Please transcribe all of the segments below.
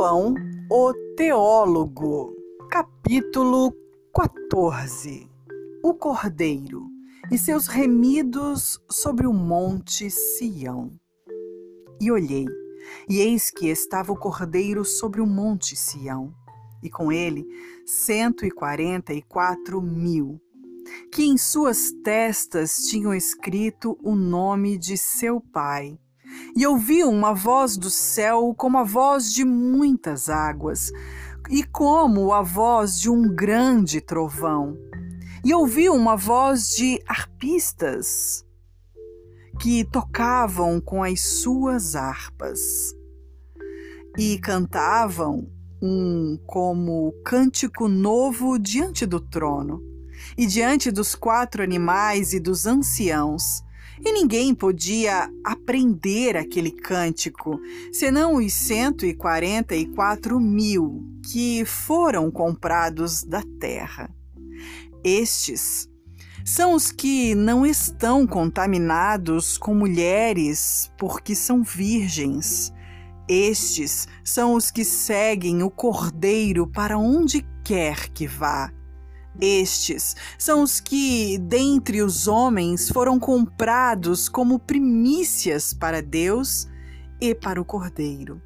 João, o Teólogo, capítulo 14 O Cordeiro e seus remidos sobre o monte Sião. E olhei, e eis que estava o cordeiro sobre o monte Sião, e com ele cento e quarenta e quatro mil, que em suas testas tinham escrito o nome de seu pai e ouvi uma voz do céu como a voz de muitas águas, e como a voz de um grande trovão. E ouvi uma voz de arpistas que tocavam com as suas harpas e cantavam um como cântico novo diante do trono e diante dos quatro animais e dos anciãos e ninguém podia aprender aquele cântico, senão os 144 mil que foram comprados da terra. Estes são os que não estão contaminados com mulheres porque são virgens. Estes são os que seguem o Cordeiro para onde quer que vá. Estes são os que, dentre os homens, foram comprados como primícias para Deus e para o Cordeiro.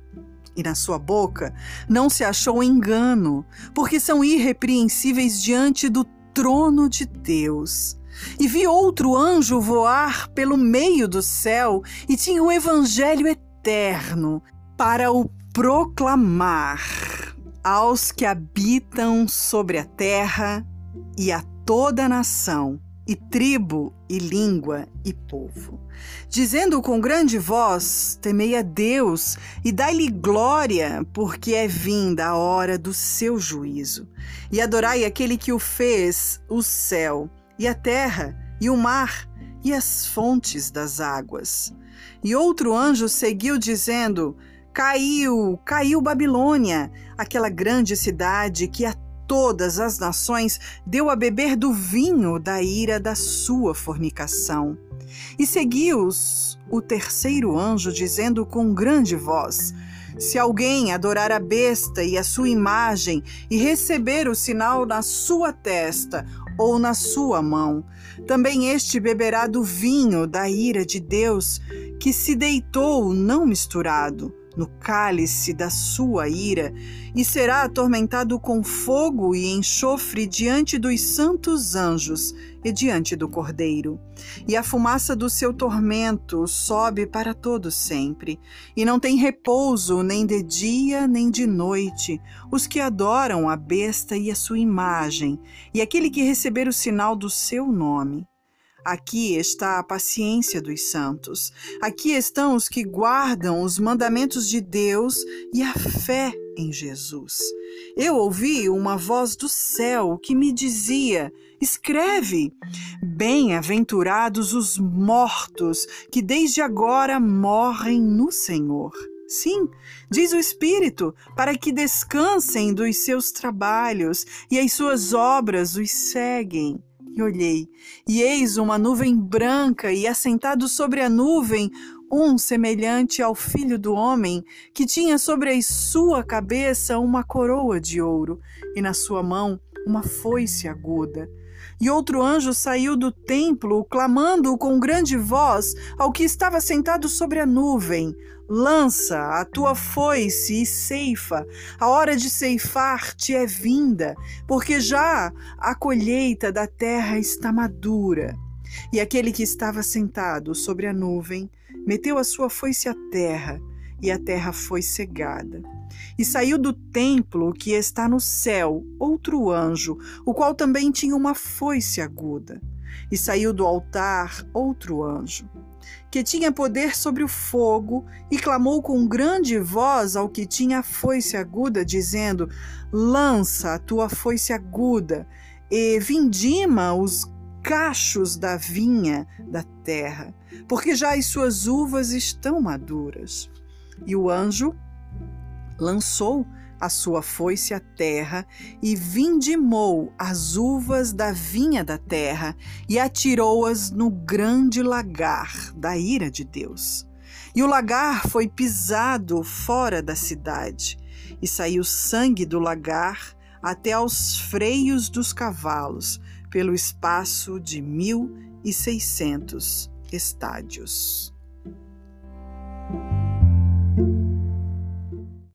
E na sua boca não se achou engano, porque são irrepreensíveis diante do trono de Deus. E vi outro anjo voar pelo meio do céu e tinha o evangelho eterno para o proclamar aos que habitam sobre a terra e a toda nação, e tribo, e língua, e povo, dizendo com grande voz: Temei a Deus e dai-lhe glória, porque é vinda a hora do seu juízo. E adorai aquele que o fez, o céu, e a terra, e o mar, e as fontes das águas. E outro anjo seguiu, dizendo: Caiu, caiu Babilônia, aquela grande cidade que a todas as nações deu a beber do vinho da ira da sua fornicação. E seguiu-os o terceiro anjo, dizendo com grande voz: Se alguém adorar a besta e a sua imagem e receber o sinal na sua testa ou na sua mão, também este beberá do vinho da ira de Deus, que se deitou não misturado no cálice da sua ira, e será atormentado com fogo e enxofre diante dos santos anjos e diante do Cordeiro. E a fumaça do seu tormento sobe para todo sempre, e não tem repouso nem de dia nem de noite, os que adoram a besta e a sua imagem, e aquele que receber o sinal do seu nome. Aqui está a paciência dos santos. Aqui estão os que guardam os mandamentos de Deus e a fé em Jesus. Eu ouvi uma voz do céu que me dizia: Escreve: Bem-aventurados os mortos que desde agora morrem no Senhor. Sim, diz o Espírito, para que descansem dos seus trabalhos e as suas obras os seguem. E olhei, e eis uma nuvem branca, e assentado sobre a nuvem, um semelhante ao filho do homem, que tinha sobre a sua cabeça uma coroa de ouro, e na sua mão uma foice aguda. E outro anjo saiu do templo, clamando com grande voz ao que estava sentado sobre a nuvem: Lança a tua foice e ceifa, a hora de ceifar-te é vinda, porque já a colheita da terra está madura. E aquele que estava sentado sobre a nuvem meteu a sua foice à terra, e a terra foi cegada. E saiu do templo que está no céu outro anjo, o qual também tinha uma foice aguda. E saiu do altar outro anjo que tinha poder sobre o fogo, e clamou com grande voz ao que tinha a foice aguda, dizendo: Lança a tua foice aguda e vindima os cachos da vinha da terra, porque já as suas uvas estão maduras. E o anjo lançou a sua foice à terra e vindimou as uvas da vinha da terra e atirou-as no grande lagar da ira de Deus. E o lagar foi pisado fora da cidade, e saiu sangue do lagar até aos freios dos cavalos, pelo espaço de mil e seiscentos estádios.